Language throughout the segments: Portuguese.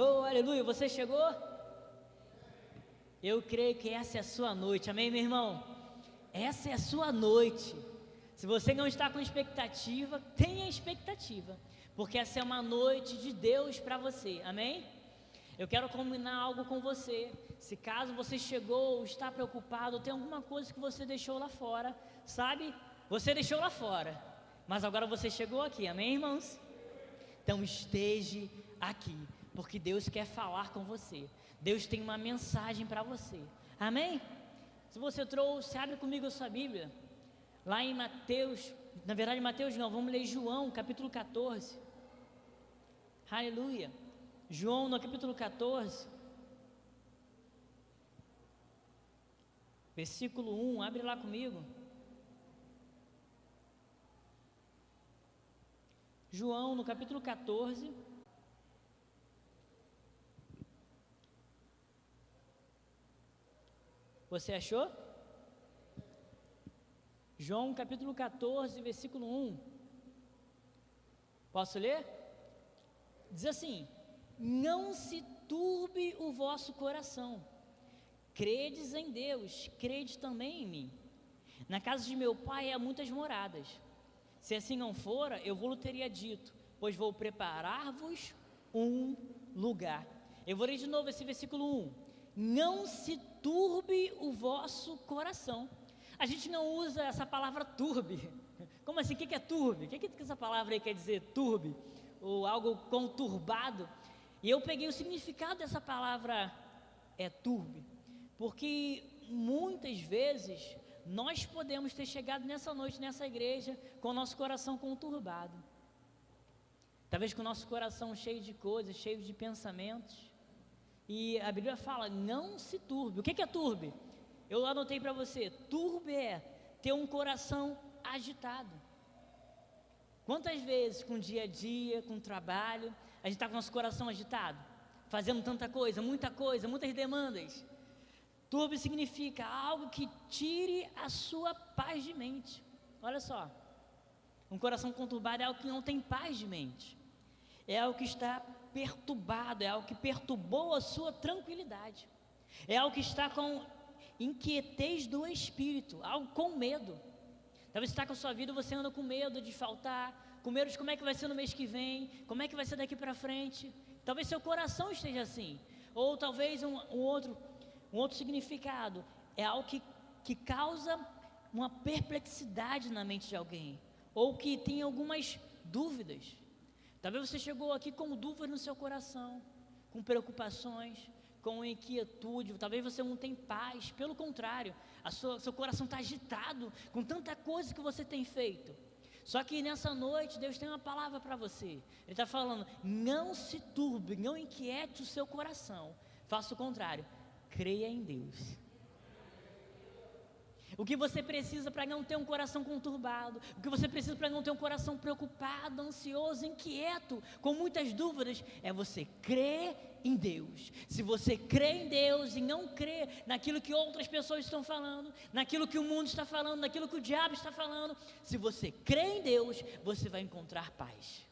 Oh, aleluia, você chegou? Eu creio que essa é a sua noite, amém, meu irmão? Essa é a sua noite. Se você não está com expectativa, tenha expectativa, porque essa é uma noite de Deus para você, amém? Eu quero combinar algo com você. Se caso você chegou, está preocupado, tem alguma coisa que você deixou lá fora, sabe? Você deixou lá fora, mas agora você chegou aqui, amém, irmãos? Então esteja aqui, porque Deus quer falar com você. Deus tem uma mensagem para você, amém? Se você trouxe, abre comigo a sua Bíblia, lá em Mateus, na verdade, Mateus não, vamos ler João, capítulo 14. Aleluia. João, no capítulo 14, versículo 1, abre lá comigo. João, no capítulo 14. Você achou? João capítulo 14, versículo 1. Posso ler? Diz assim: não se turbe o vosso coração. Credes em Deus, crede também em mim. Na casa de meu pai há muitas moradas. Se assim não fora, eu vou teria dito, pois vou preparar-vos um lugar. Eu vou ler de novo esse versículo 1. Não se turbe o vosso coração. A gente não usa essa palavra turbe. Como assim? O que é turbe? O que, que essa palavra aí quer dizer? Turbe? Ou algo conturbado? E eu peguei o significado dessa palavra é turbe, porque muitas vezes nós podemos ter chegado nessa noite nessa igreja com o nosso coração conturbado. Talvez com o nosso coração cheio de coisas, cheio de pensamentos. E a Bíblia fala: não se turbe. O que é turbe? Eu anotei para você: turbe é ter um coração agitado. Quantas vezes com o dia a dia, com o trabalho, a gente está com nosso coração agitado, fazendo tanta coisa, muita coisa, muitas demandas. Turbo significa algo que tire a sua paz de mente. Olha só, um coração conturbado é algo que não tem paz de mente, é algo que está perturbado, é algo que perturbou a sua tranquilidade, é algo que está com inquietez do espírito, algo com medo. Talvez está com a sua vida você anda com medo de faltar, com medo de como é que vai ser no mês que vem, como é que vai ser daqui para frente. Talvez seu coração esteja assim, ou talvez um, um, outro, um outro significado é algo que, que causa uma perplexidade na mente de alguém, ou que tem algumas dúvidas. Talvez você chegou aqui com dúvidas no seu coração, com preocupações, com inquietude, talvez você não tenha paz, pelo contrário, a sua, seu coração está agitado com tanta coisa que você tem feito. Só que nessa noite Deus tem uma palavra para você. Ele está falando: não se turbe, não inquiete o seu coração. Faça o contrário, creia em Deus. O que você precisa para não ter um coração conturbado, o que você precisa para não ter um coração preocupado, ansioso, inquieto, com muitas dúvidas, é você crer em Deus. Se você crê em Deus e não crê naquilo que outras pessoas estão falando, naquilo que o mundo está falando, naquilo que o diabo está falando, se você crê em Deus, você vai encontrar paz.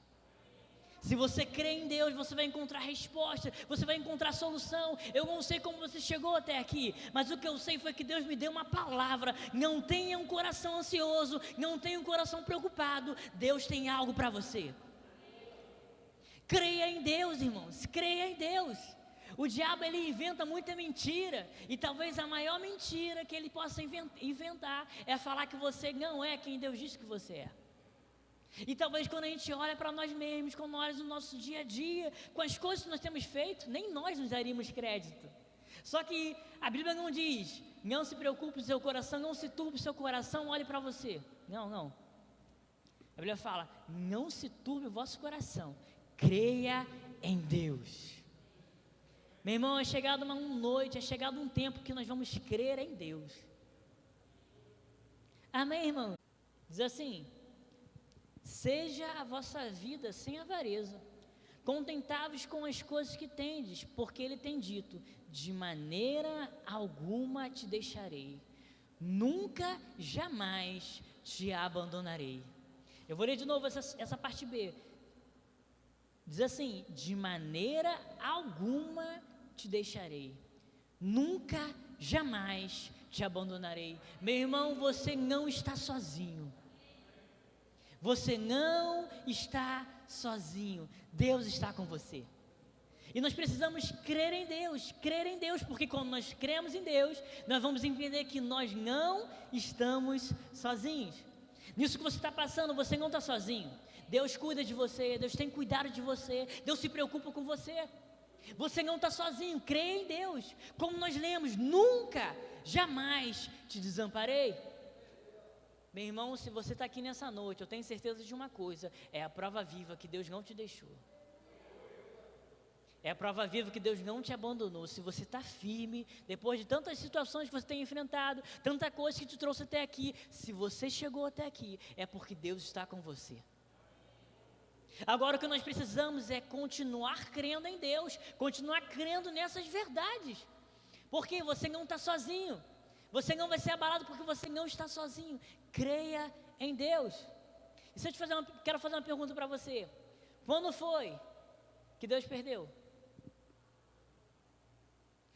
Se você crê em Deus, você vai encontrar resposta, você vai encontrar solução. Eu não sei como você chegou até aqui, mas o que eu sei foi que Deus me deu uma palavra. Não tenha um coração ansioso, não tenha um coração preocupado. Deus tem algo para você. Creia em Deus, irmãos, creia em Deus. O diabo ele inventa muita mentira, e talvez a maior mentira que ele possa inventar é falar que você não é quem Deus diz que você é. E talvez quando a gente olha para nós mesmos, quando nós no nosso dia a dia, com as coisas que nós temos feito, nem nós nos daríamos crédito. Só que a Bíblia não diz, não se preocupe seu coração, não se turbe o seu coração, olhe para você. Não, não. A Bíblia fala, não se turbe o vosso coração, creia em Deus. Meu irmão, é chegado uma noite, é chegado um tempo que nós vamos crer em Deus. Amém, irmão? Diz assim: seja a vossa vida sem avareza, contentáveis com as coisas que tendes, porque Ele tem dito: de maneira alguma te deixarei, nunca, jamais te abandonarei. Eu vou ler de novo essa, essa parte B. Diz assim: de maneira alguma te deixarei, nunca, jamais te abandonarei. Meu irmão, você não está sozinho. Você não está sozinho. Deus está com você. E nós precisamos crer em Deus, crer em Deus, porque quando nós cremos em Deus, nós vamos entender que nós não estamos sozinhos. Nisso que você está passando, você não está sozinho. Deus cuida de você, Deus tem cuidado de você, Deus se preocupa com você. Você não está sozinho, crê em Deus. Como nós lemos, nunca, jamais te desamparei. Meu irmão, se você está aqui nessa noite, eu tenho certeza de uma coisa: é a prova viva que Deus não te deixou. É a prova viva que Deus não te abandonou. Se você está firme, depois de tantas situações que você tem enfrentado, tanta coisa que te trouxe até aqui, se você chegou até aqui, é porque Deus está com você. Agora o que nós precisamos é continuar crendo em Deus, continuar crendo nessas verdades, porque você não está sozinho, você não vai ser abalado porque você não está sozinho. Creia em Deus. E se eu te fazer uma, quero fazer uma pergunta para você: quando foi que Deus perdeu?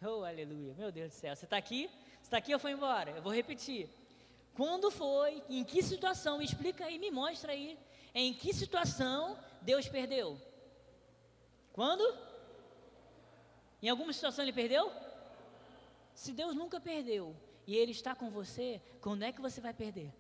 Oh, aleluia, meu Deus do céu. Você está aqui? Você está aqui ou foi embora? Eu vou repetir. Quando foi? Em que situação? Me explica aí, me mostra aí. Em que situação Deus perdeu? Quando? Em alguma situação ele perdeu? Se Deus nunca perdeu e Ele está com você, quando é que você vai perder?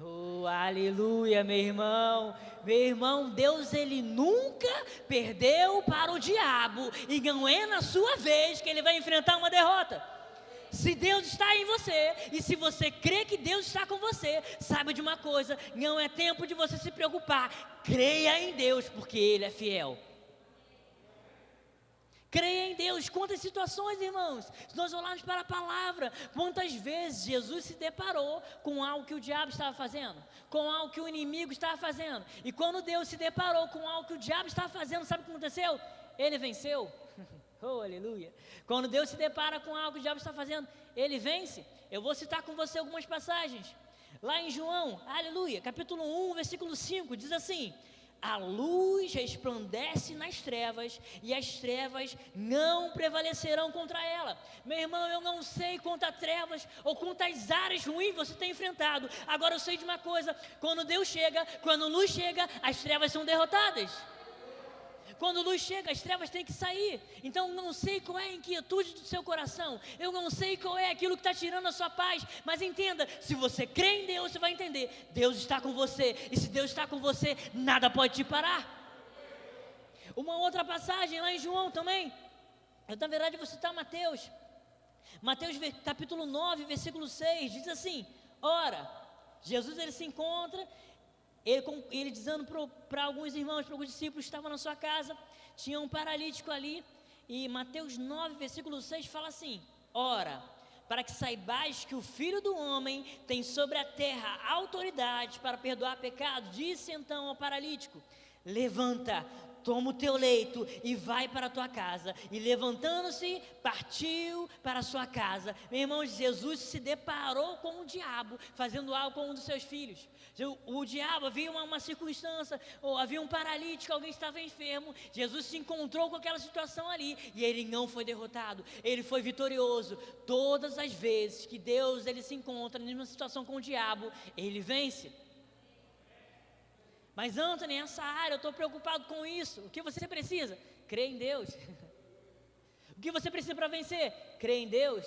Oh, aleluia, meu irmão. Meu irmão, Deus ele nunca perdeu para o diabo e não é na sua vez que ele vai enfrentar uma derrota. Se Deus está em você e se você crê que Deus está com você, saiba de uma coisa: não é tempo de você se preocupar. Creia em Deus, porque Ele é fiel. Creia em Deus. Quantas situações, irmãos, se nós olharmos para a palavra, quantas vezes Jesus se deparou com algo que o diabo estava fazendo, com algo que o inimigo estava fazendo. E quando Deus se deparou com algo que o diabo estava fazendo, sabe o que aconteceu? Ele venceu. Oh, aleluia. Quando Deus se depara com algo que o diabo está fazendo, ele vence. Eu vou citar com você algumas passagens. Lá em João, aleluia, capítulo 1, versículo 5, diz assim: A luz resplandece nas trevas e as trevas não prevalecerão contra ela. Meu irmão, eu não sei quantas trevas ou quantas áreas ruins você tem enfrentado. Agora eu sei de uma coisa: quando Deus chega, quando a luz chega, as trevas são derrotadas. Quando luz chega, as trevas têm que sair. Então, não sei qual é a inquietude do seu coração. Eu não sei qual é aquilo que está tirando a sua paz. Mas entenda: se você crê em Deus, você vai entender. Deus está com você. E se Deus está com você, nada pode te parar. Uma outra passagem lá em João também. Eu, na verdade, vou citar Mateus. Mateus capítulo 9, versículo 6, diz assim: Ora, Jesus ele se encontra ele, ele dizendo para alguns irmãos, para alguns discípulos que estavam na sua casa, tinha um paralítico ali, e Mateus 9, versículo 6 fala assim: Ora, para que saibais que o Filho do Homem tem sobre a terra autoridade para perdoar pecado, disse então ao paralítico: Levanta, toma o teu leito e vai para a tua casa. E levantando-se, partiu para a sua casa. Meu irmão, Jesus se deparou com o diabo, fazendo algo com um dos seus filhos. O, o diabo havia uma, uma circunstância, ou havia um paralítico, alguém estava enfermo. Jesus se encontrou com aquela situação ali e ele não foi derrotado, ele foi vitorioso. Todas as vezes que Deus ele se encontra numa situação com o diabo, ele vence. Mas Anthony, nessa área eu estou preocupado com isso. O que você precisa? Crer em Deus. o que você precisa para vencer? Crer em Deus.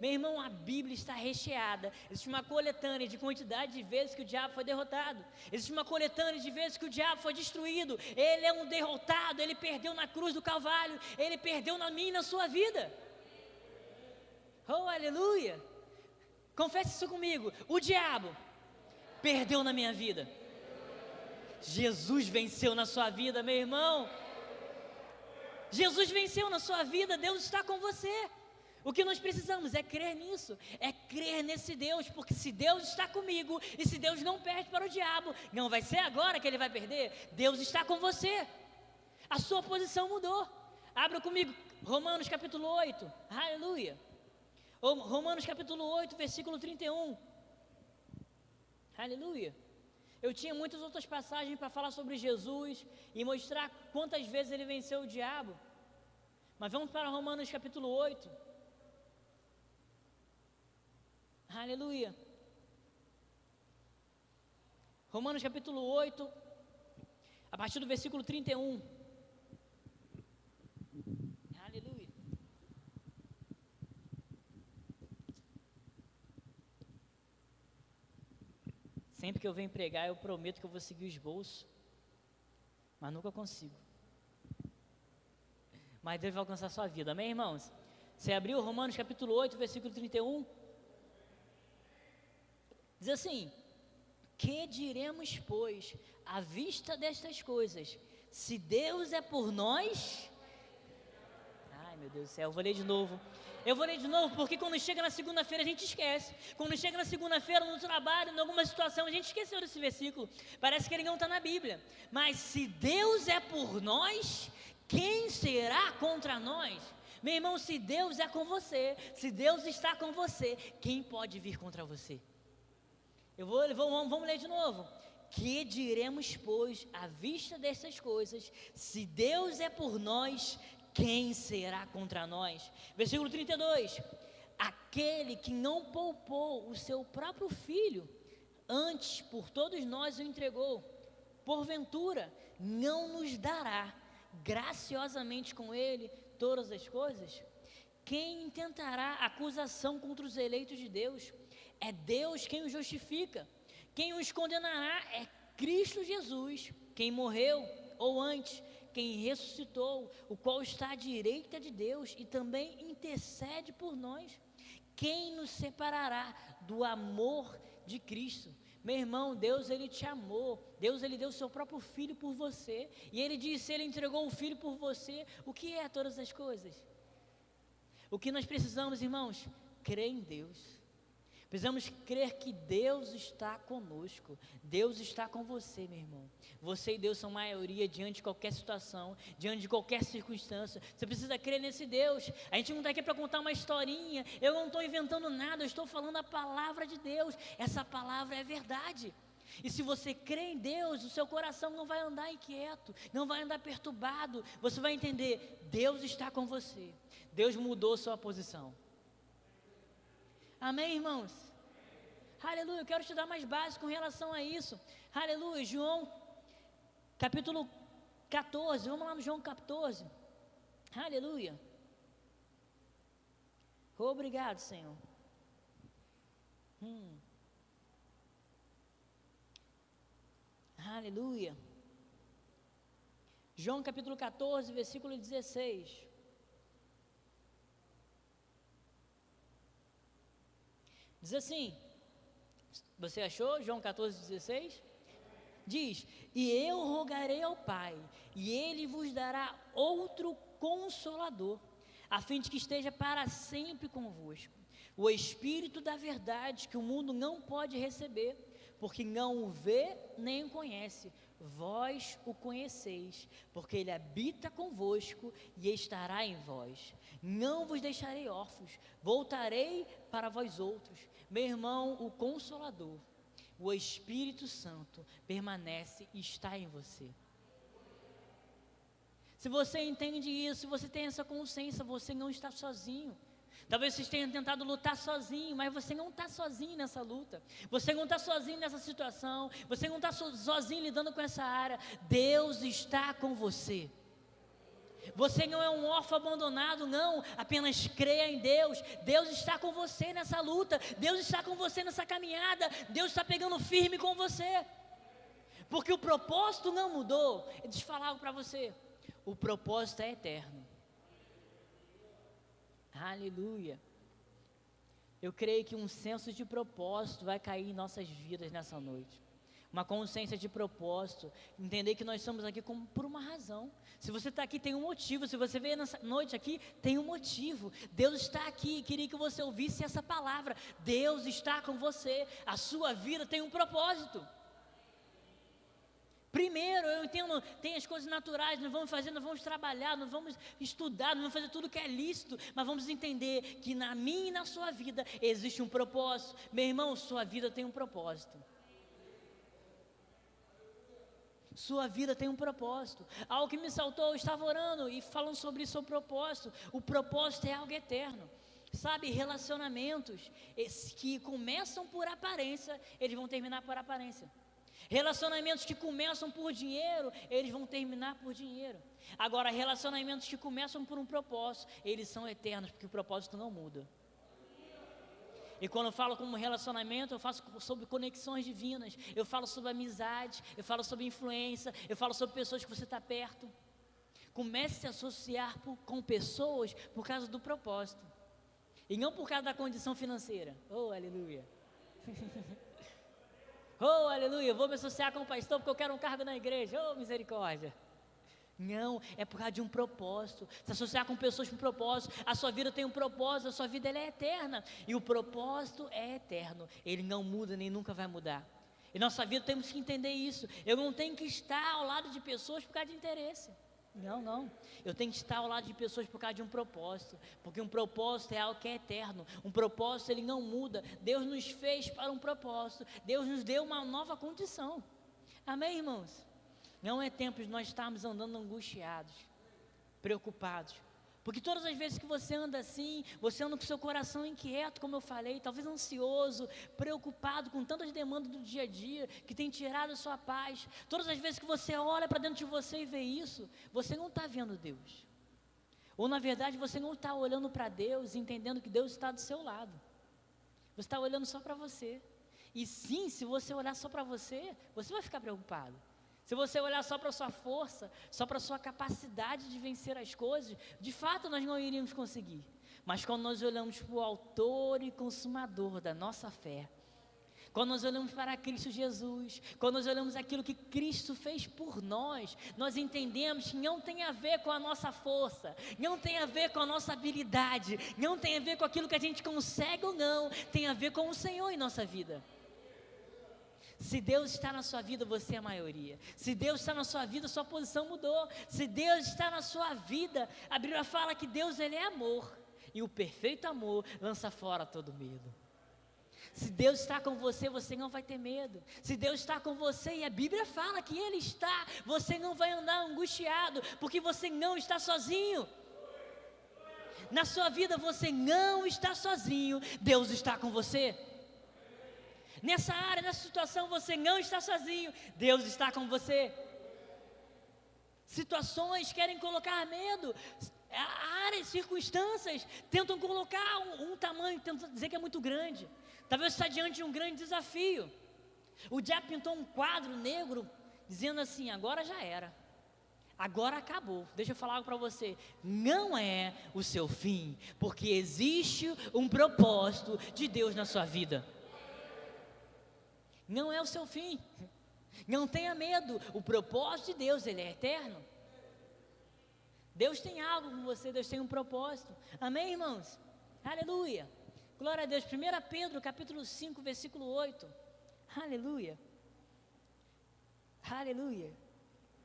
Meu irmão, a Bíblia está recheada. Existe uma coletânea de quantidade de vezes que o diabo foi derrotado. Existe uma coletânea de vezes que o diabo foi destruído. Ele é um derrotado, ele perdeu na cruz do Calvário, ele perdeu na minha e na sua vida. Oh, aleluia! Confesse isso comigo. O diabo perdeu na minha vida. Jesus venceu na sua vida, meu irmão. Jesus venceu na sua vida, Deus está com você. O que nós precisamos é crer nisso, é crer nesse Deus, porque se Deus está comigo e se Deus não perde para o diabo, não vai ser agora que ele vai perder, Deus está com você. A sua posição mudou. Abra comigo Romanos capítulo 8, aleluia. Romanos capítulo 8, versículo 31. Aleluia. Eu tinha muitas outras passagens para falar sobre Jesus e mostrar quantas vezes ele venceu o diabo. Mas vamos para Romanos capítulo 8. Aleluia. Romanos capítulo 8, a partir do versículo 31. Aleluia. Sempre que eu venho pregar, eu prometo que eu vou seguir os bolsos, mas nunca consigo. Mas Deus vai alcançar a sua vida, amém, irmãos? Você abriu Romanos capítulo 8, versículo 31? Diz assim: Que diremos, pois, à vista destas coisas? Se Deus é por nós. Ai, meu Deus do céu, eu vou ler de novo. Eu vou ler de novo, porque quando chega na segunda-feira a gente esquece. Quando chega na segunda-feira no trabalho, em alguma situação, a gente esqueceu desse versículo. Parece que ele não está na Bíblia. Mas se Deus é por nós, quem será contra nós? Meu irmão, se Deus é com você, se Deus está com você, quem pode vir contra você? Eu vou, vamos, vamos ler de novo. Que diremos, pois, à vista dessas coisas, se Deus é por nós, quem será contra nós? Versículo 32: Aquele que não poupou o seu próprio filho, antes por todos nós o entregou, porventura não nos dará graciosamente com ele todas as coisas? Quem intentará acusação contra os eleitos de Deus? É Deus quem os justifica. Quem os condenará é Cristo Jesus, quem morreu, ou antes, quem ressuscitou, o qual está à direita de Deus e também intercede por nós. Quem nos separará do amor de Cristo? Meu irmão, Deus ele te amou. Deus ele deu o seu próprio filho por você. E ele disse, ele entregou o filho por você. O que é todas as coisas? O que nós precisamos, irmãos? Crer em Deus. Precisamos crer que Deus está conosco. Deus está com você, meu irmão. Você e Deus são maioria diante de qualquer situação, diante de qualquer circunstância. Você precisa crer nesse Deus. A gente não está aqui para contar uma historinha. Eu não estou inventando nada, eu estou falando a palavra de Deus. Essa palavra é verdade. E se você crê em Deus, o seu coração não vai andar inquieto, não vai andar perturbado. Você vai entender: Deus está com você. Deus mudou sua posição. Amém, irmãos? Aleluia. Eu quero te dar mais base com relação a isso. Aleluia. João, capítulo 14. Vamos lá no João 14. Aleluia. Obrigado, Senhor. Hum. Aleluia. João capítulo 14, versículo 16. Diz assim: Você achou? João 14, 16? Diz: E eu rogarei ao Pai, e ele vos dará outro consolador, a fim de que esteja para sempre convosco. O Espírito da verdade que o mundo não pode receber, porque não o vê nem o conhece. Vós o conheceis, porque ele habita convosco e estará em vós. Não vos deixarei órfãos, voltarei para vós outros. Meu irmão, o Consolador, o Espírito Santo, permanece e está em você. Se você entende isso, se você tem essa consciência, você não está sozinho. Talvez você tenha tentado lutar sozinho, mas você não está sozinho nessa luta. Você não está sozinho nessa situação. Você não está sozinho lidando com essa área. Deus está com você. Você não é um órfão abandonado, não. Apenas creia em Deus. Deus está com você nessa luta. Deus está com você nessa caminhada. Deus está pegando firme com você. Porque o propósito não mudou. Deixa eu falar algo para você. O propósito é eterno. Aleluia. Eu creio que um senso de propósito vai cair em nossas vidas nessa noite uma consciência de propósito, entender que nós estamos aqui como, por uma razão. Se você está aqui, tem um motivo. Se você veio nessa noite aqui, tem um motivo. Deus está aqui. Queria que você ouvisse essa palavra. Deus está com você. A sua vida tem um propósito. Primeiro, eu entendo, tem as coisas naturais, nós vamos fazer, nós vamos trabalhar, nós vamos estudar, nós vamos fazer tudo que é lícito, mas vamos entender que na minha e na sua vida existe um propósito. Meu irmão, sua vida tem um propósito. Sua vida tem um propósito. Algo que me saltou, eu estava orando e falando sobre o propósito. O propósito é algo eterno. Sabe, relacionamentos que começam por aparência, eles vão terminar por aparência. Relacionamentos que começam por dinheiro, eles vão terminar por dinheiro. Agora, relacionamentos que começam por um propósito, eles são eternos, porque o propósito não muda. E quando eu falo como relacionamento, eu faço sobre conexões divinas, eu falo sobre amizade, eu falo sobre influência, eu falo sobre pessoas que você está perto. Comece a se associar por, com pessoas por causa do propósito. E não por causa da condição financeira. Oh, aleluia. oh, aleluia. Vou me associar com o pastor porque eu quero um cargo na igreja. Oh, misericórdia. Não, é por causa de um propósito. Se associar com pessoas com propósito, a sua vida tem um propósito, a sua vida é eterna. E o propósito é eterno. Ele não muda nem nunca vai mudar. E nossa vida temos que entender isso. Eu não tenho que estar ao lado de pessoas por causa de interesse. Não, não. Eu tenho que estar ao lado de pessoas por causa de um propósito, porque um propósito é algo que é eterno. Um propósito ele não muda. Deus nos fez para um propósito. Deus nos deu uma nova condição. Amém, irmãos. Não é tempo de nós estarmos andando angustiados, preocupados. Porque todas as vezes que você anda assim, você anda com seu coração inquieto, como eu falei, talvez ansioso, preocupado com tantas demandas do dia a dia que tem tirado a sua paz. Todas as vezes que você olha para dentro de você e vê isso, você não está vendo Deus. Ou na verdade você não está olhando para Deus, entendendo que Deus está do seu lado. Você está olhando só para você. E sim, se você olhar só para você, você vai ficar preocupado. Se você olhar só para a sua força, só para a sua capacidade de vencer as coisas, de fato nós não iríamos conseguir. Mas quando nós olhamos para o autor e consumador da nossa fé, quando nós olhamos para Cristo Jesus, quando nós olhamos aquilo que Cristo fez por nós, nós entendemos que não tem a ver com a nossa força, não tem a ver com a nossa habilidade, não tem a ver com aquilo que a gente consegue ou não, tem a ver com o Senhor em nossa vida. Se Deus está na sua vida, você é a maioria. Se Deus está na sua vida, sua posição mudou. Se Deus está na sua vida, a Bíblia fala que Deus ele é amor. E o perfeito amor lança fora todo medo. Se Deus está com você, você não vai ter medo. Se Deus está com você, e a Bíblia fala que Ele está, você não vai andar angustiado, porque você não está sozinho. Na sua vida você não está sozinho, Deus está com você. Nessa área, nessa situação, você não está sozinho. Deus está com você. Situações querem colocar medo. Áreas, circunstâncias tentam colocar um, um tamanho, tentam dizer que é muito grande. Talvez você está diante de um grande desafio. O diabo pintou um quadro negro dizendo assim: agora já era. Agora acabou. Deixa eu falar algo para você. Não é o seu fim, porque existe um propósito de Deus na sua vida não é o seu fim. Não tenha medo, o propósito de Deus, ele é eterno. Deus tem algo com você, Deus tem um propósito. Amém, irmãos? Aleluia. Glória a Deus. 1 Pedro, capítulo 5, versículo 8. Aleluia. Aleluia.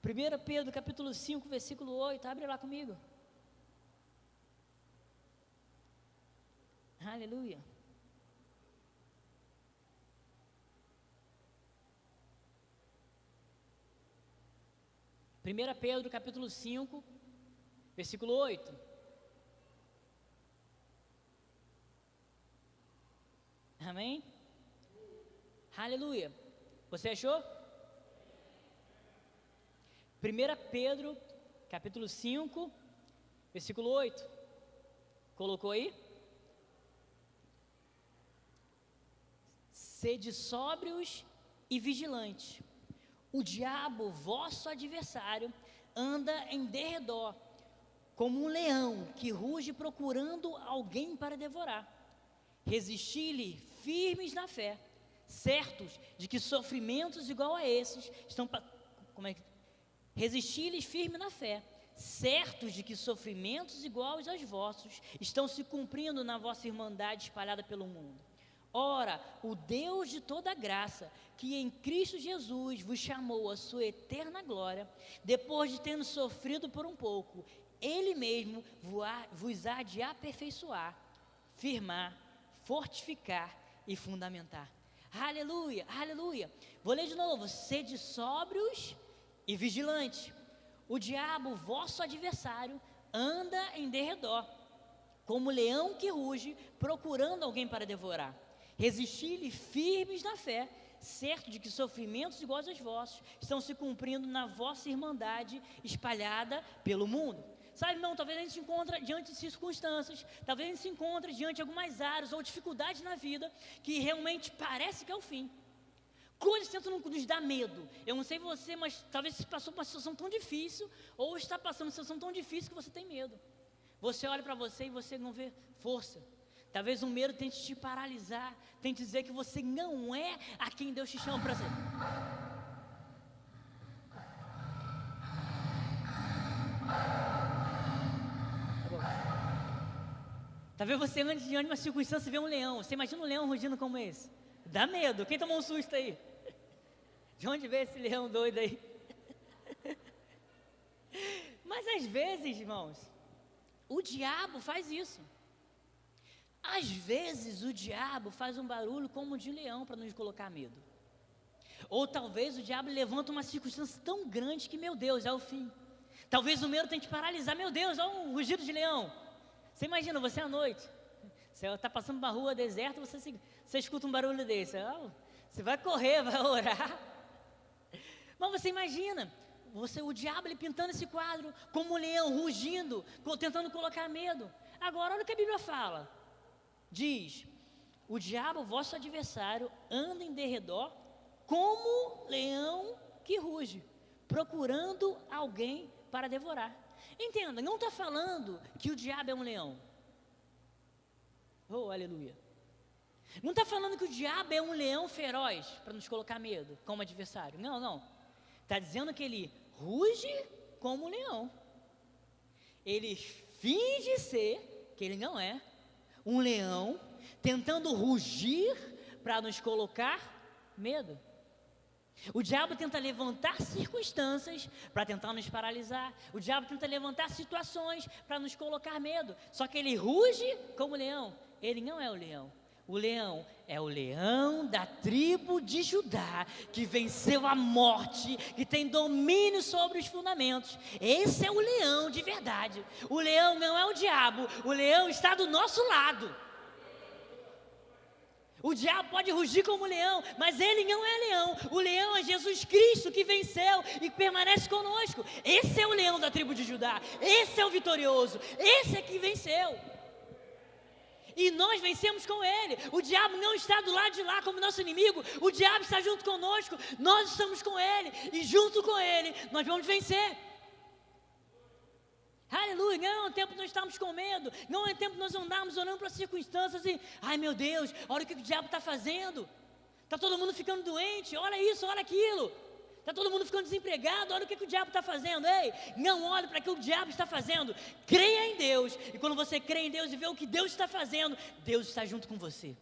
1 Pedro, capítulo 5, versículo 8. Abre lá comigo. Aleluia. 1 Pedro capítulo 5, versículo 8. Amém? Aleluia. Você achou? 1 Pedro, capítulo 5, versículo 8. Colocou aí? Sede sóbrios e vigilantes o diabo, vosso adversário, anda em derredor, como um leão que ruge procurando alguém para devorar. Resisti-lhe firmes na fé, certos de que sofrimentos igual a esses estão como é que resisti-lhes firme na fé, certos de que sofrimentos iguais aos vossos estão se cumprindo na vossa irmandade espalhada pelo mundo. Ora, o Deus de toda graça, que em Cristo Jesus vos chamou à sua eterna glória, depois de tendo sofrido por um pouco, Ele mesmo vos há de aperfeiçoar, firmar, fortificar e fundamentar. Aleluia, aleluia. Vou ler de novo. Sede sóbrios e vigilante. O diabo, vosso adversário, anda em derredor, como leão que ruge, procurando alguém para devorar. Resisti-lhe firmes na fé, certo de que sofrimentos iguais aos vossos estão se cumprindo na vossa irmandade espalhada pelo mundo. Sabe, irmão, talvez a gente se encontre diante de circunstâncias, talvez a gente se encontre diante de algumas áreas ou dificuldades na vida que realmente parece que é o fim. Coisas tentam nos dar medo. Eu não sei você, mas talvez você passou por uma situação tão difícil, ou está passando uma situação tão difícil que você tem medo. Você olha para você e você não vê força. Talvez o medo tente te paralisar, tente dizer que você não é a quem Deus te chama para ser. Talvez você antes de uma circunstância vê um leão. Você imagina um leão rugindo como esse? Dá medo. Quem tomou um susto aí? De onde veio esse leão doido aí? Mas às vezes, irmãos, o diabo faz isso. Às vezes o diabo faz um barulho como de leão para nos colocar medo. Ou talvez o diabo levanta uma circunstância tão grande que, meu Deus, é o fim. Talvez o medo tente paralisar, meu Deus, olha um rugido de leão. Você imagina, você à noite, você está passando uma rua deserta, você, você escuta um barulho desse. Você vai correr, vai orar. Mas você imagina, você, o diabo ele pintando esse quadro como um leão, rugindo, tentando colocar medo. Agora, olha o que a Bíblia fala. Diz: O diabo, vosso adversário, anda em derredor como leão que ruge, procurando alguém para devorar. Entenda, não está falando que o diabo é um leão. Oh, aleluia. Não está falando que o diabo é um leão feroz para nos colocar medo como adversário. Não, não. Está dizendo que ele ruge como um leão. Ele finge ser, que ele não é, um leão, tentando rugir para nos colocar medo. O diabo tenta levantar circunstâncias para tentar nos paralisar. O diabo tenta levantar situações para nos colocar medo. Só que ele ruge como leão. Ele não é o leão. O leão é o leão da tribo de Judá, que venceu a morte, que tem domínio sobre os fundamentos. Esse é o leão de verdade. O leão não é o diabo, o leão está do nosso lado. O diabo pode rugir como leão, mas ele não é leão. O leão é Jesus Cristo que venceu e permanece conosco. Esse é o leão da tribo de Judá. Esse é o vitorioso. Esse é que venceu. E nós vencemos com ele. O diabo não está do lado de lá como nosso inimigo. O diabo está junto conosco. Nós estamos com ele. E junto com ele, nós vamos vencer. Aleluia, não é um tempo nós estamos com medo, não é um tempo nós andarmos olhando para as circunstâncias e, ai meu Deus, olha o que o diabo está fazendo. Está todo mundo ficando doente, olha isso, olha aquilo. Está todo mundo ficando desempregado, olha o que, que o diabo está fazendo. Ei, não olhe para o que o diabo está fazendo. Creia em Deus. E quando você crê em Deus e vê o que Deus está fazendo, Deus está junto com você.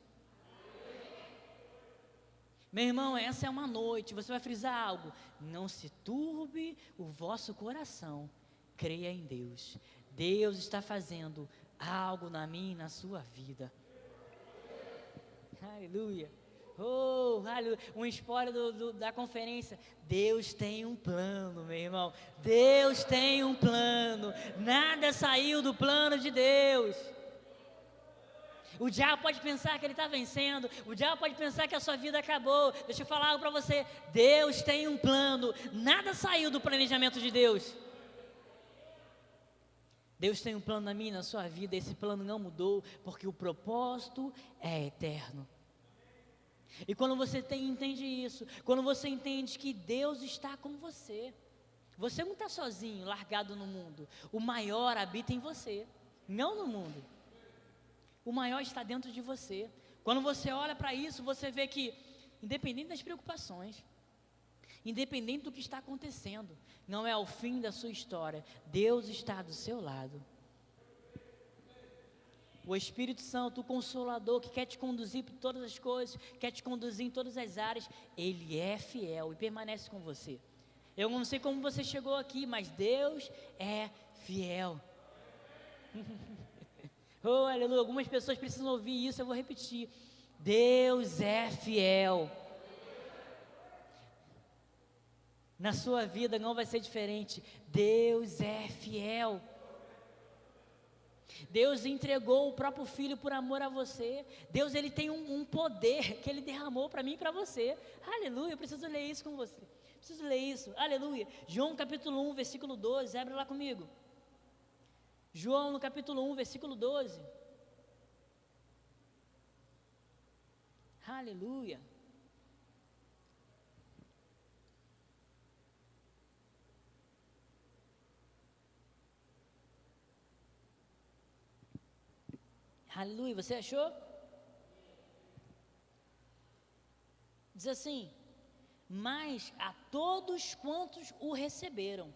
Meu irmão, essa é uma noite, você vai frisar algo. Não se turbe o vosso coração creia em Deus. Deus está fazendo algo na minha e na sua vida. Aleluia. Oh. Um spoiler do, do, da conferência. Deus tem um plano, meu irmão. Deus tem um plano. Nada saiu do plano de Deus. O diabo pode pensar que ele está vencendo. O diabo pode pensar que a sua vida acabou. Deixa eu falar algo para você. Deus tem um plano. Nada saiu do planejamento de Deus. Deus tem um plano na minha e na sua vida, esse plano não mudou, porque o propósito é eterno. E quando você tem, entende isso, quando você entende que Deus está com você, você não está sozinho, largado no mundo. O maior habita em você, não no mundo. O maior está dentro de você. Quando você olha para isso, você vê que, independente das preocupações, independente do que está acontecendo, não é o fim da sua história. Deus está do seu lado. O Espírito Santo, o Consolador, que quer te conduzir por todas as coisas, quer te conduzir em todas as áreas, ele é fiel e permanece com você. Eu não sei como você chegou aqui, mas Deus é fiel. oh, aleluia. Algumas pessoas precisam ouvir isso, eu vou repetir. Deus é fiel. Na sua vida não vai ser diferente. Deus é fiel. Deus entregou o próprio filho por amor a você. Deus ele tem um, um poder que ele derramou para mim e para você. Aleluia, eu preciso ler isso com você. Preciso ler isso. Aleluia. João capítulo 1, versículo 12. Abre lá comigo. João no capítulo 1, versículo 12. Aleluia. Aleluia, você achou? Diz assim: Mas a todos quantos o receberam,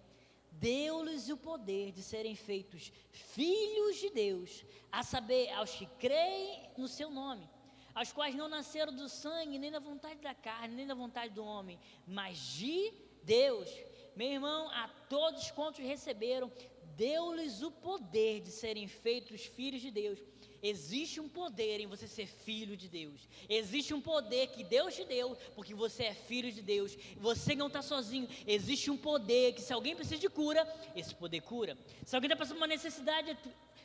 deu-lhes o poder de serem feitos filhos de Deus, a saber, aos que creem no seu nome, aos quais não nasceram do sangue, nem da vontade da carne, nem da vontade do homem, mas de Deus. Meu irmão, a todos quantos receberam, deu-lhes o poder de serem feitos filhos de Deus Existe um poder em você ser filho de Deus. Existe um poder que Deus te deu, porque você é filho de Deus. Você não está sozinho. Existe um poder que, se alguém precisa de cura, esse poder cura. Se alguém está passando uma necessidade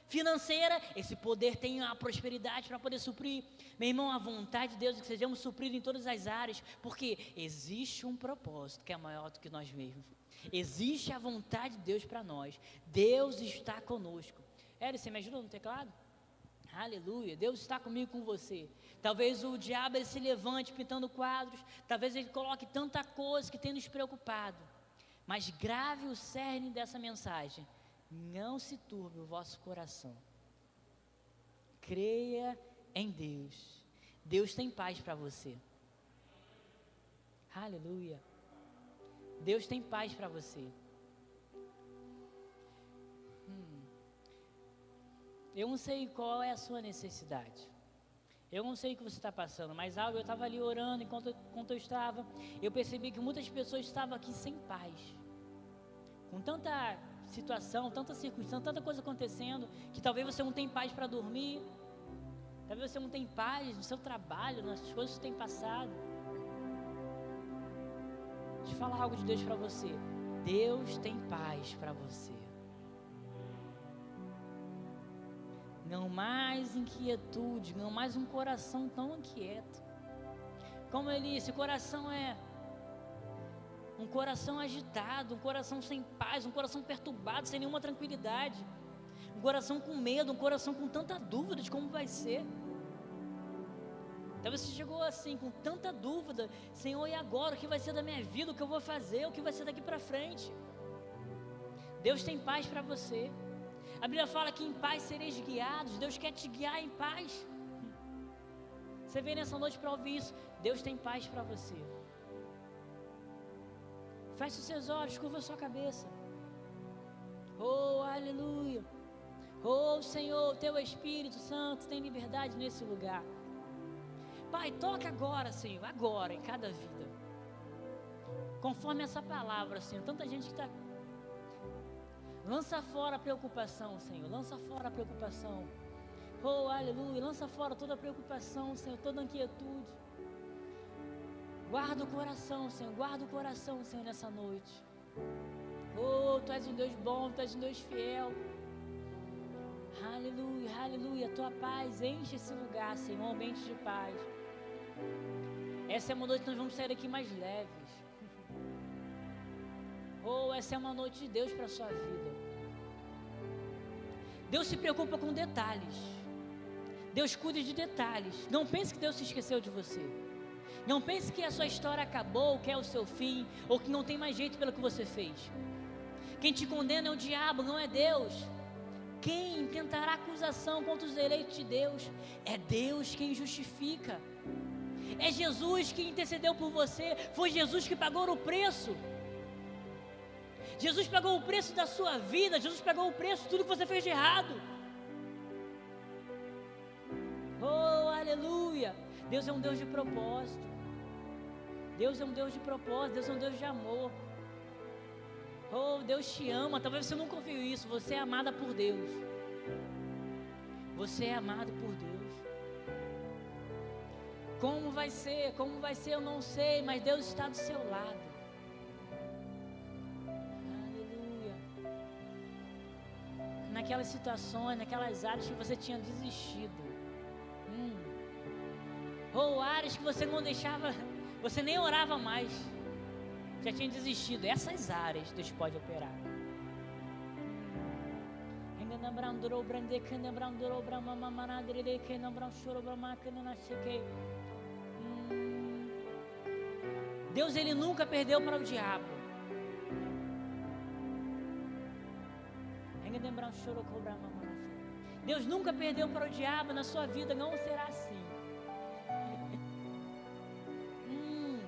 financeira, esse poder tem a prosperidade para poder suprir. Meu irmão, a vontade de Deus é que sejamos supridos em todas as áreas, porque existe um propósito que é maior do que nós mesmos. Existe a vontade de Deus para nós. Deus está conosco. Eri, você me ajuda no teclado? Aleluia, Deus está comigo com você. Talvez o diabo ele se levante pintando quadros, talvez ele coloque tanta coisa que tem nos preocupado. Mas grave o cerne dessa mensagem. Não se turbe o vosso coração. Creia em Deus. Deus tem paz para você. Aleluia. Deus tem paz para você. Eu não sei qual é a sua necessidade. Eu não sei o que você está passando, mas algo eu estava ali orando enquanto, enquanto eu estava. Eu percebi que muitas pessoas estavam aqui sem paz. Com tanta situação, tanta circunstância, tanta coisa acontecendo, que talvez você não tenha paz para dormir. Talvez você não tenha paz no seu trabalho, nas coisas que tem passado. Deixa eu falar algo de Deus para você. Deus tem paz para você. não mais inquietude, não mais um coração tão inquieto. Como ele disse, o coração é um coração agitado, um coração sem paz, um coração perturbado, sem nenhuma tranquilidade, um coração com medo, um coração com tanta dúvida de como vai ser. Talvez você chegou assim, com tanta dúvida, Senhor, e agora? O que vai ser da minha vida? O que eu vou fazer? O que vai ser daqui para frente? Deus tem paz para você. A Bíblia fala que em paz sereis guiados. Deus quer te guiar em paz. Você vem nessa noite para ouvir isso. Deus tem paz para você. Feche os seus olhos, curva a sua cabeça. Oh, aleluia. Oh, Senhor, teu Espírito Santo tem liberdade nesse lugar. Pai, toca agora, Senhor, agora, em cada vida. Conforme essa palavra, Senhor. Tanta gente que está Lança fora a preocupação, Senhor. Lança fora a preocupação. Oh, aleluia. Lança fora toda a preocupação, Senhor. Toda a inquietude. Guarda o coração, Senhor. Guarda o coração, Senhor, nessa noite. Oh, Tu és um Deus bom, Tu és um Deus fiel. Aleluia, aleluia. Tua paz enche esse lugar, Senhor. Um ambiente de paz. Essa é uma noite que nós vamos sair daqui mais leves. Oh, essa é uma noite de Deus para a sua vida. Deus se preocupa com detalhes. Deus cuida de detalhes. Não pense que Deus se esqueceu de você. Não pense que a sua história acabou, que é o seu fim, ou que não tem mais jeito pelo que você fez. Quem te condena é o diabo, não é Deus. Quem tentará acusação contra os eleitos de Deus? É Deus quem justifica. É Jesus que intercedeu por você. Foi Jesus que pagou o preço. Jesus pagou o preço da sua vida, Jesus pagou o preço de tudo que você fez de errado. Oh, aleluia! Deus é um Deus de propósito. Deus é um Deus de propósito, Deus é um Deus de amor. Oh, Deus te ama. Talvez você nunca ouviu isso. Você é amada por Deus. Você é amado por Deus. Como vai ser? Como vai ser? Eu não sei, mas Deus está do seu lado. Aleluia. Naquelas situações, naquelas áreas que você tinha desistido. Hum. Ou áreas que você não deixava, você nem orava mais. Já tinha desistido. Essas áreas Deus pode operar. Ainda não brandou, brandei, ainda não brandou, brama, mamadre, ainda não brandou, brama, ainda não achei. Deus ele nunca perdeu para o diabo. Deus nunca perdeu para o diabo na sua vida, não será assim. hum.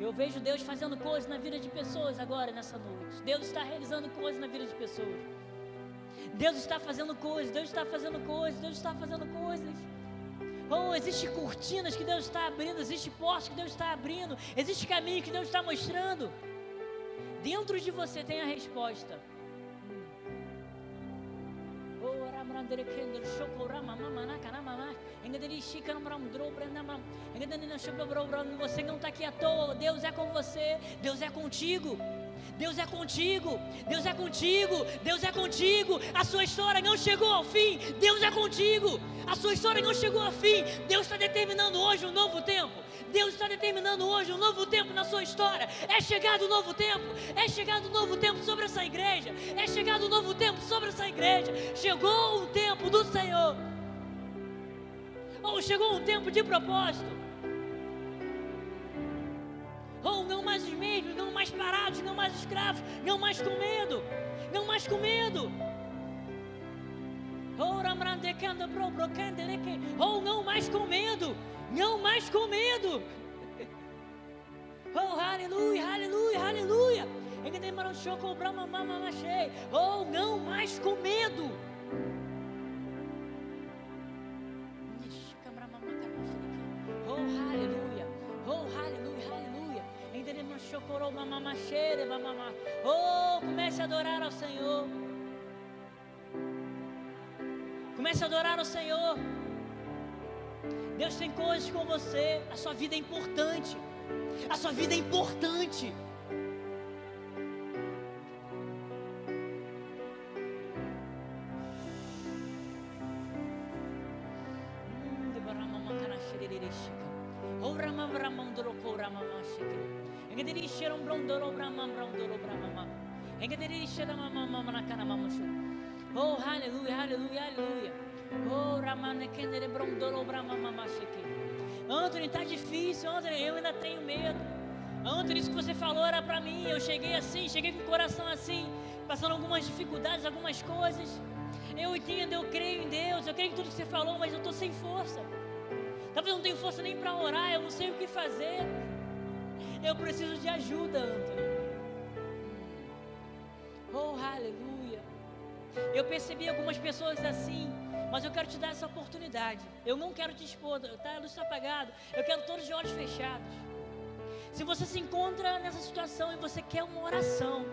Eu vejo Deus fazendo coisas na vida de pessoas agora, nessa noite. Deus está realizando coisas na vida de pessoas. Deus está fazendo coisas, Deus está fazendo coisas, Deus está fazendo coisas. Oh, existem cortinas que Deus está abrindo, existe portas que Deus está abrindo, existe caminho que Deus está mostrando. Dentro de você tem a resposta. Você não está aqui à toa. Deus é com você. Deus é contigo. Deus é contigo, Deus é contigo, Deus é contigo. A sua história não chegou ao fim, Deus é contigo. A sua história não chegou ao fim, Deus está determinando hoje um novo tempo. Deus está determinando hoje um novo tempo na sua história. É chegado um novo tempo, é chegado um novo tempo sobre essa igreja, é chegado um novo tempo sobre essa igreja. Chegou o tempo do Senhor. Ou chegou um tempo de propósito ou não mais os mesmos, não mais parados, não mais escravos, não mais com medo, não mais com medo. Ou não mais com medo, não mais com medo. Oh, aleluia, aleluia, aleluia. Ou não mais com medo. Oh, comece a adorar ao Senhor. Comece a adorar ao Senhor. Deus tem coisas com você. A sua vida é importante. A sua vida é importante. Oh, aleluia, aleluia, aleluia. Oh, Ramanekendere. Anthony, tá difícil, Anthony, eu ainda tenho medo. Anthony, isso que você falou era para mim. Eu cheguei assim, cheguei com o coração assim, passando algumas dificuldades, algumas coisas. Eu entendo, eu creio em Deus, eu creio em tudo que você falou, mas eu estou sem força. Talvez eu não tenha força nem para orar, eu não sei o que fazer. Eu preciso de ajuda, Anthony. Oh, aleluia. Eu percebi algumas pessoas assim, mas eu quero te dar essa oportunidade. Eu não quero te expor, tá? A luz está apagada. Eu quero todos de olhos fechados. Se você se encontra nessa situação e você quer uma oração,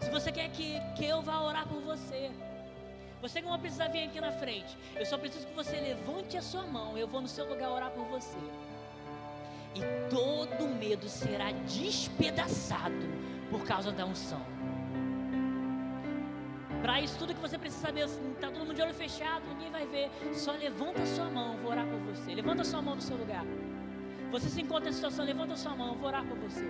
se você quer que, que eu vá orar por você, você não vai precisar vir aqui na frente. Eu só preciso que você levante a sua mão. Eu vou no seu lugar orar por você. E todo medo será despedaçado por causa da unção. Para isso, tudo que você precisa saber, está todo mundo de olho fechado, ninguém vai ver. Só levanta sua mão, vou orar por você. Levanta sua mão no seu lugar. Você se encontra nessa situação, levanta sua mão, vou orar por você.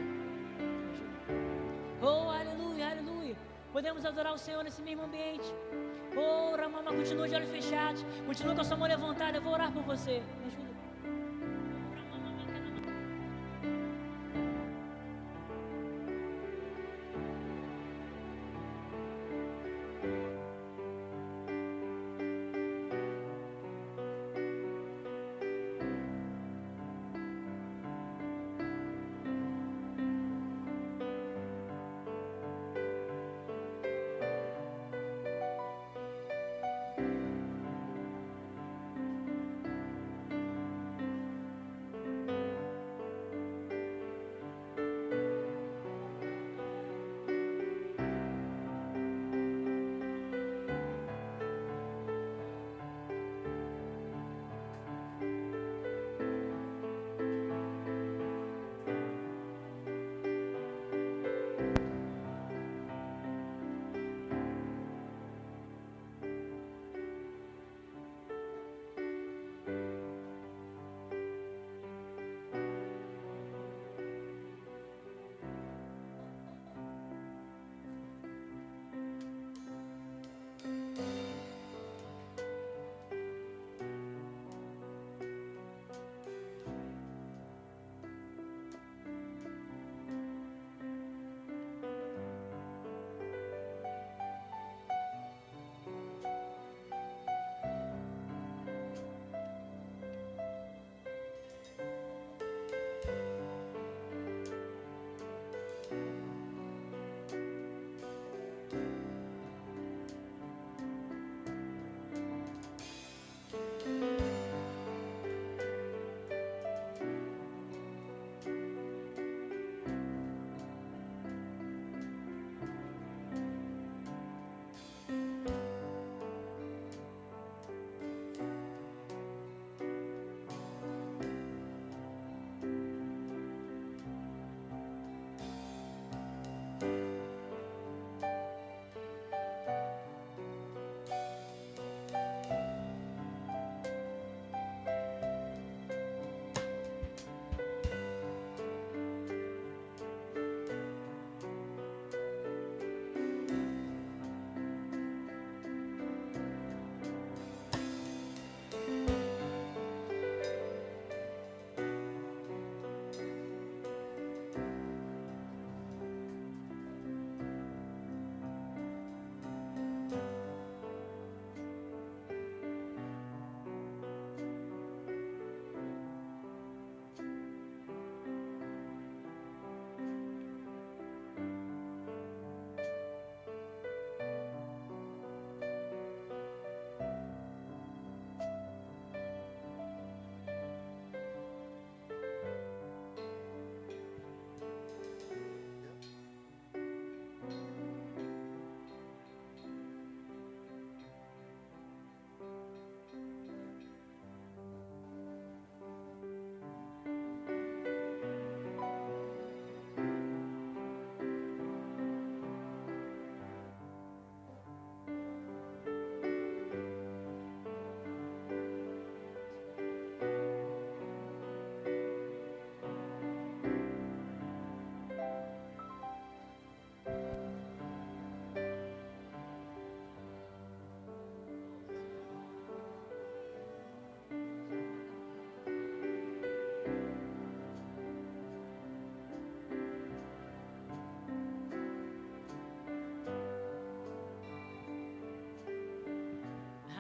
Oh, aleluia, aleluia. Podemos adorar o Senhor nesse mesmo ambiente. Oh, Ramama, continua de olhos fechados. Continua com a sua mão levantada, eu vou orar por você. Me ajuda.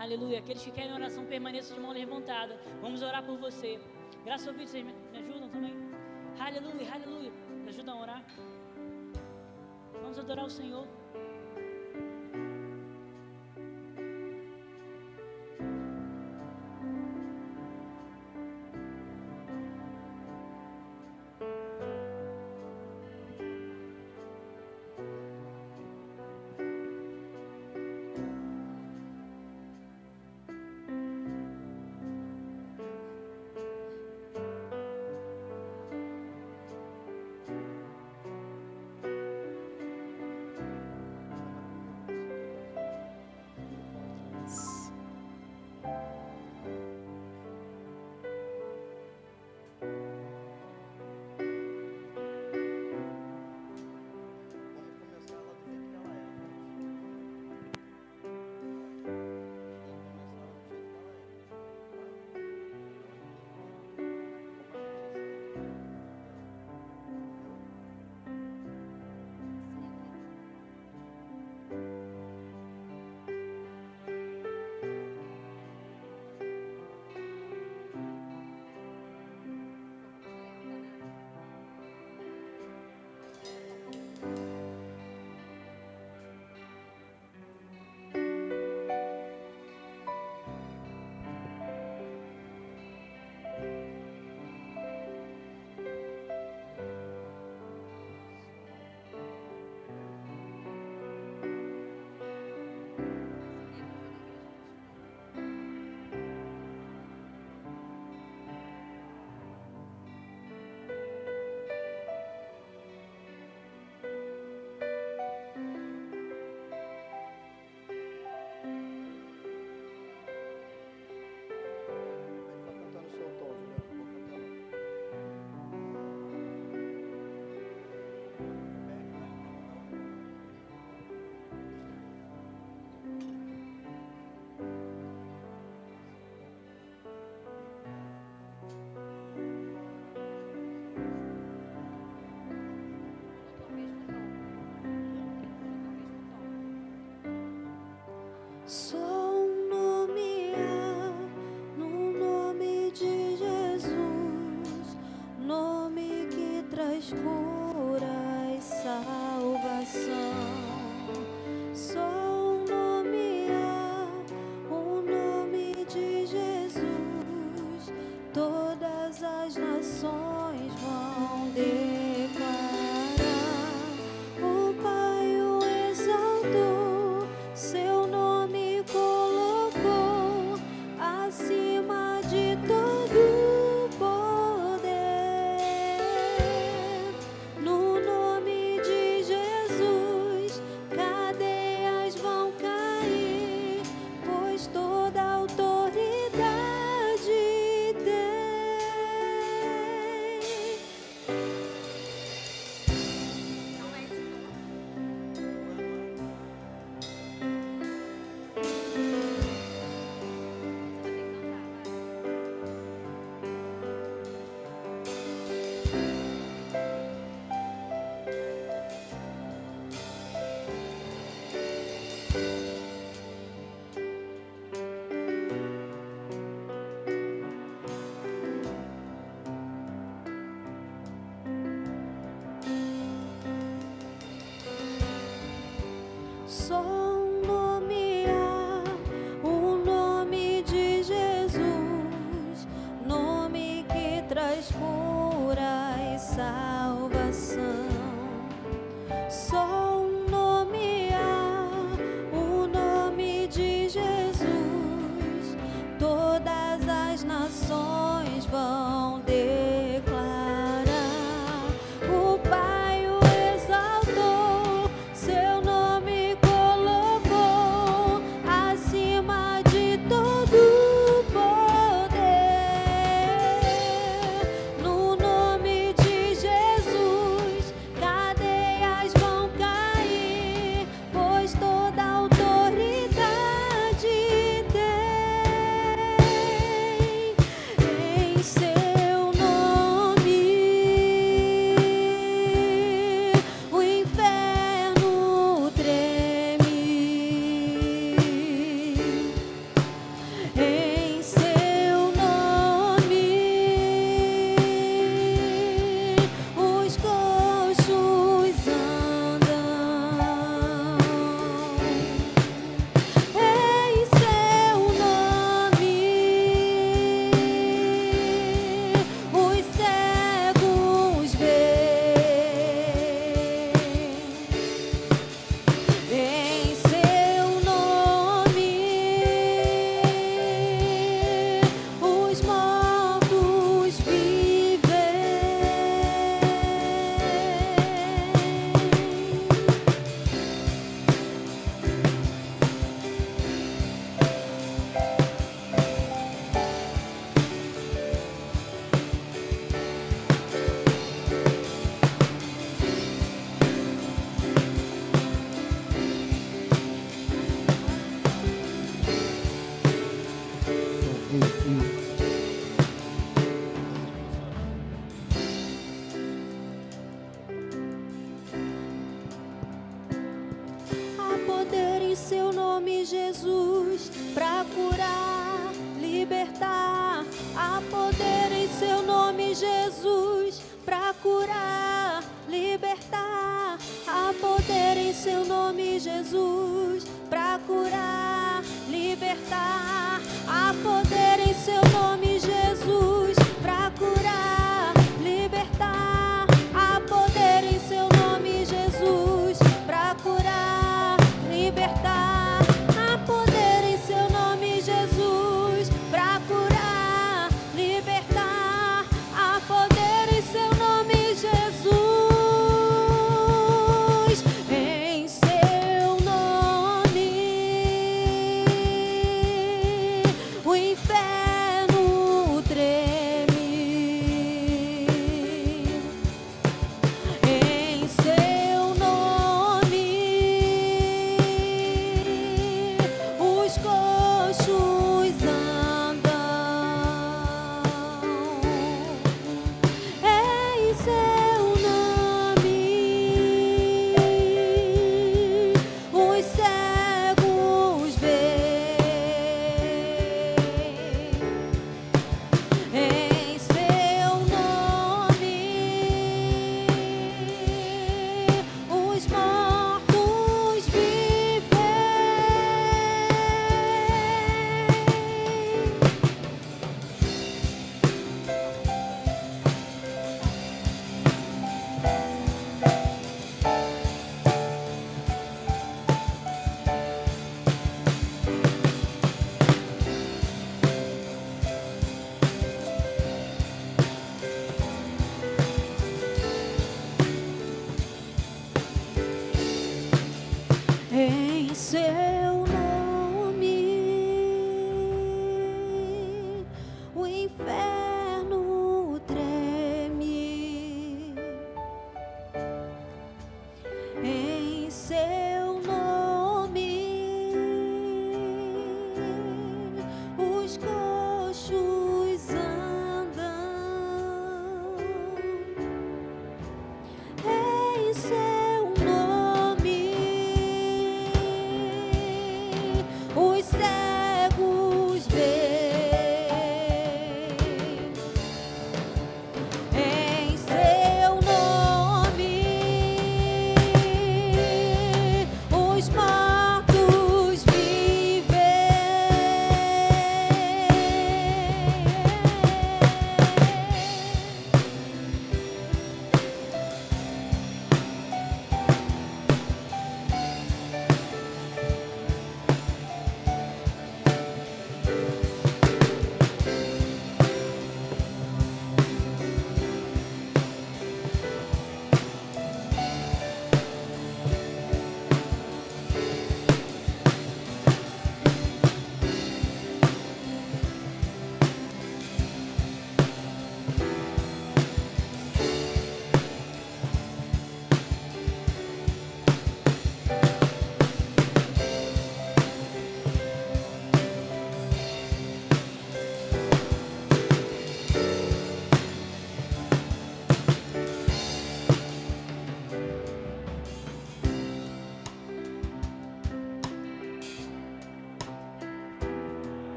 Aleluia. Aqueles que querem oração permaneçam de mão levantada. Vamos orar por você. Graças ao Filho, vocês me ajudam também? Aleluia, aleluia. Me ajudam a orar. Vamos adorar o Senhor. todas as nações vão descer.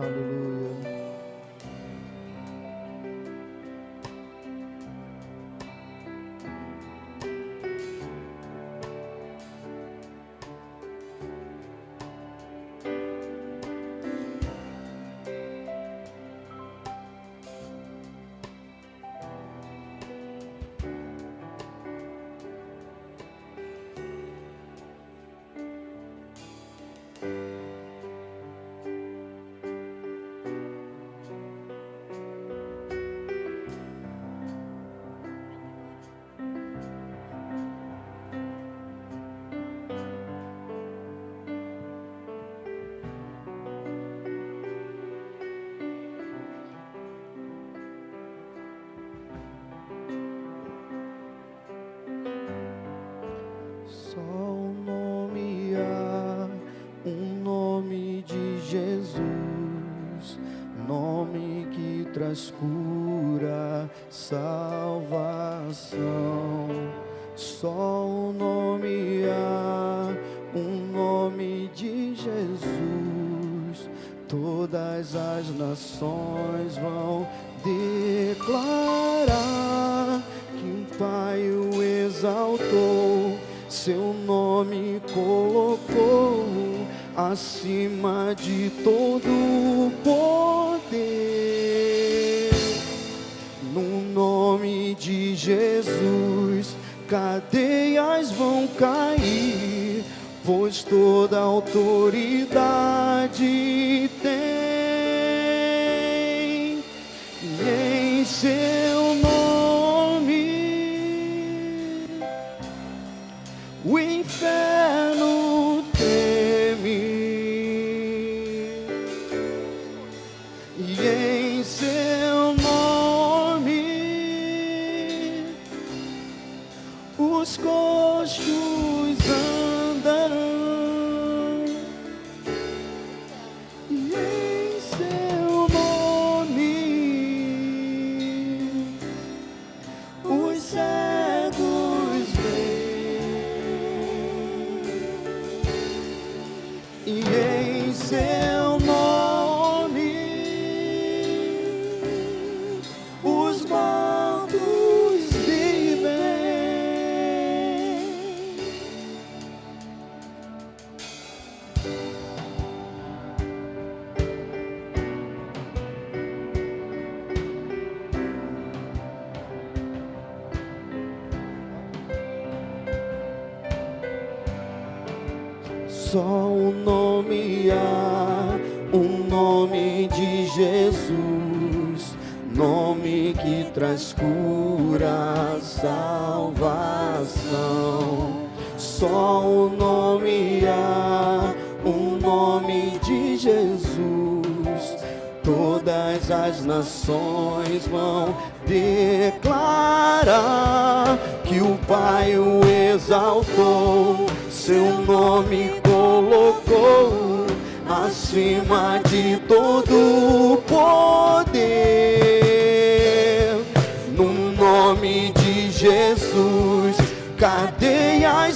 Aleluia. Cura, salvação. Só um nome há, um nome de Jesus. Todas as nações vão declarar que o Pai o exaltou, seu nome colocou acima toda autoridade tem. E em seu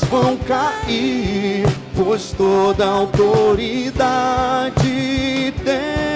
vão cair, pois toda autoridade tem.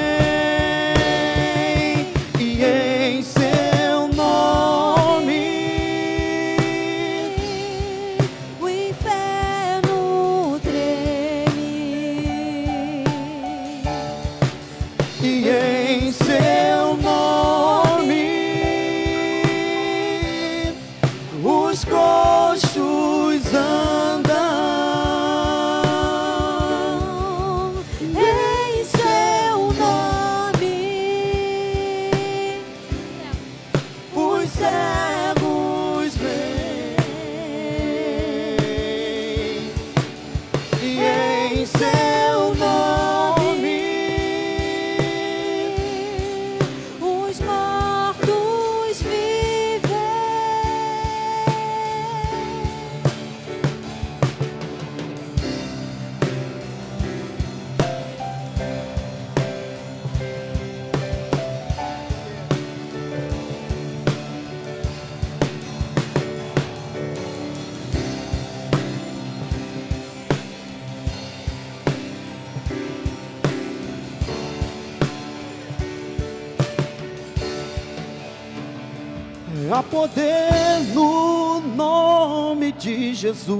Jesus.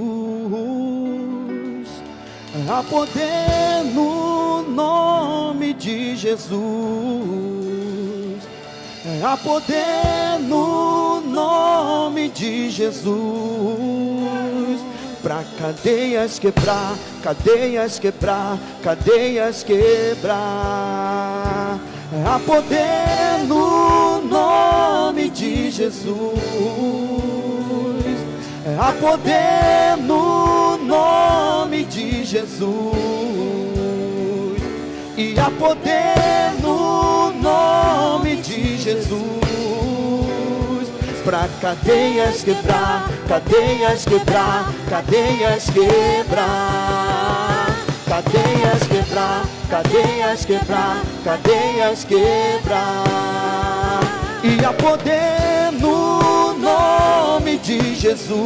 Há poder no nome de Jesus. Há poder no nome de Jesus. Pra cadeias quebrar, cadeias quebrar, cadeias quebrar. Há poder no nome de Jesus. Há poder no nome de Jesus. E há poder no nome de Jesus. Pra cadeias quebrar, cadeias quebrar, cadeias quebrar. Cadeias quebrar, cadeias quebrar, cadeias quebrar. E há poder nome de Jesus.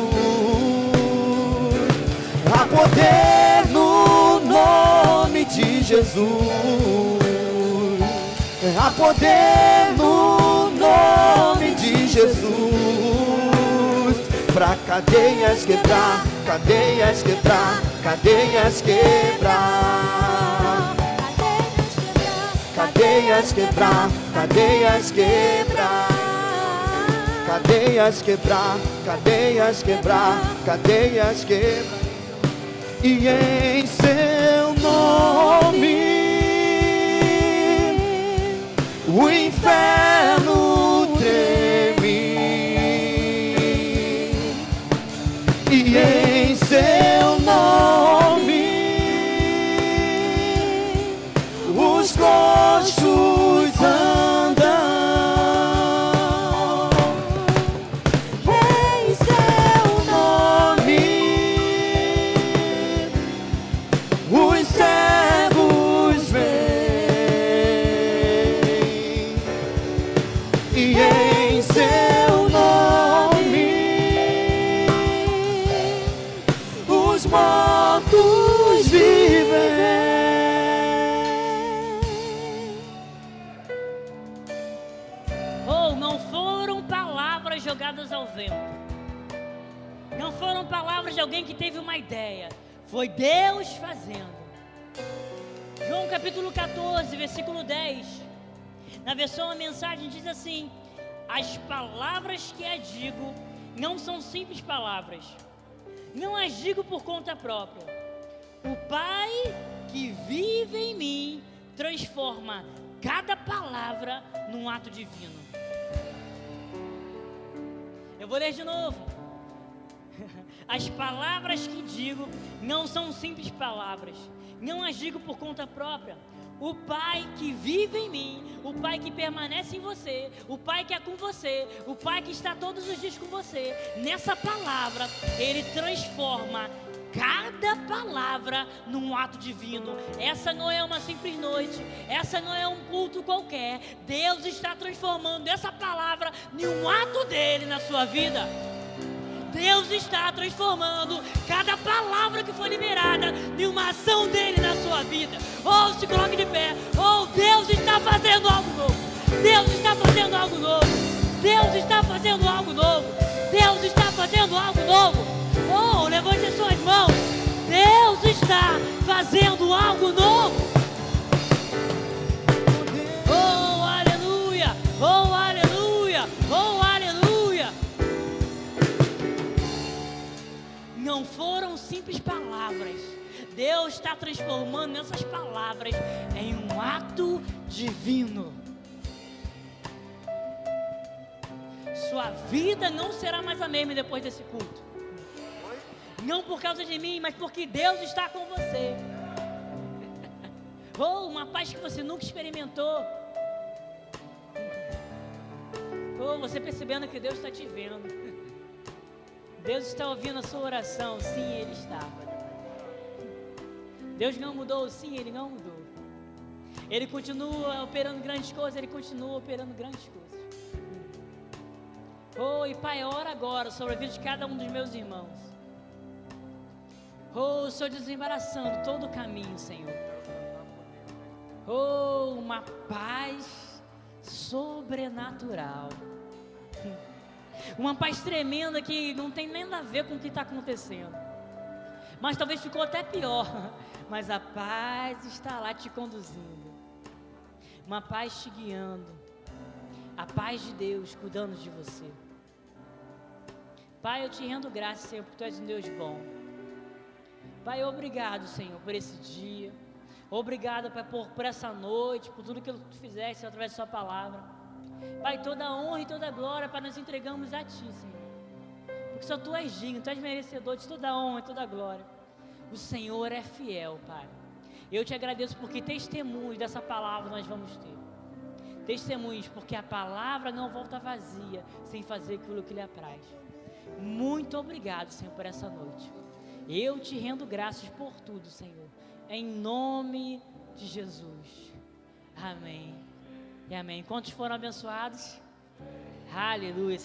Há poder no nome de Jesus. Há poder no nome de Jesus. Pra cadeias quebrar, cadeias quebrar, cadeias quebrar. Cadeias quebrar, cadeias quebrar. Cadeias quebrar, cadeias quebrar, cadeias quebrar. E em seu nome o inferno mortos vivem. Ou não foram palavras jogadas ao vento. Não foram palavras de alguém que teve uma ideia. Foi Deus fazendo. João capítulo 14, versículo 10. Na versão a mensagem diz assim: As palavras que as digo não são simples palavras. Não as digo por conta própria. O Pai que vive em mim transforma cada palavra num ato divino. Eu vou ler de novo. As palavras que digo não são simples palavras. Não as digo por conta própria. O Pai que vive em mim, o Pai que permanece em você, o Pai que é com você, o Pai que está todos os dias com você, nessa palavra, Ele transforma cada palavra num ato divino. Essa não é uma simples noite, essa não é um culto qualquer. Deus está transformando essa palavra em um ato dele na sua vida. Deus está transformando cada palavra que foi liberada em uma ação dele na sua vida. Oh, se coloque de pé. Oh, Deus está fazendo algo novo. Deus está fazendo algo novo. Deus está fazendo algo novo. Deus está fazendo algo novo. Oh, levante as suas mãos. Deus está fazendo algo novo. Oh, aleluia! Oh, aleluia! Oh, aleluia! Não foram simples palavras. Deus está transformando essas palavras em um ato divino. Sua vida não será mais a mesma depois desse culto. Não por causa de mim, mas porque Deus está com você. Oh, uma paz que você nunca experimentou. Oh, você percebendo que Deus está te vendo. Deus está ouvindo a sua oração. Sim, Ele está. Deus não mudou. Sim, Ele não mudou. Ele continua operando grandes coisas. Ele continua operando grandes coisas. Oh, e Pai, ora agora sobre a vida de cada um dos meus irmãos. Oh, o Senhor desembaraçando todo o caminho, Senhor. Oh, uma paz sobrenatural. Uma paz tremenda que não tem nada a ver com o que está acontecendo. Mas talvez ficou até pior. Mas a paz está lá te conduzindo. Uma paz te guiando. A paz de Deus cuidando de você. Pai, eu te rendo graça, Senhor, porque tu és um Deus bom. Pai, obrigado, Senhor, por esse dia. Obrigado, Pai, por, por essa noite, por tudo que tu fizeste através da Sua palavra. Pai, toda a honra e toda a glória, Pai, nós entregamos a Ti, Senhor. Porque só Tu és digno, Tu és merecedor de toda a honra e toda a glória. O Senhor é fiel, Pai. Eu te agradeço porque testemunhos dessa palavra nós vamos ter. Testemunhos, porque a palavra não volta vazia sem fazer aquilo que lhe apraz. Muito obrigado, Senhor, por essa noite. Eu te rendo graças por tudo, Senhor. Em nome de Jesus. Amém. E amém. Quantos foram abençoados? Aleluia.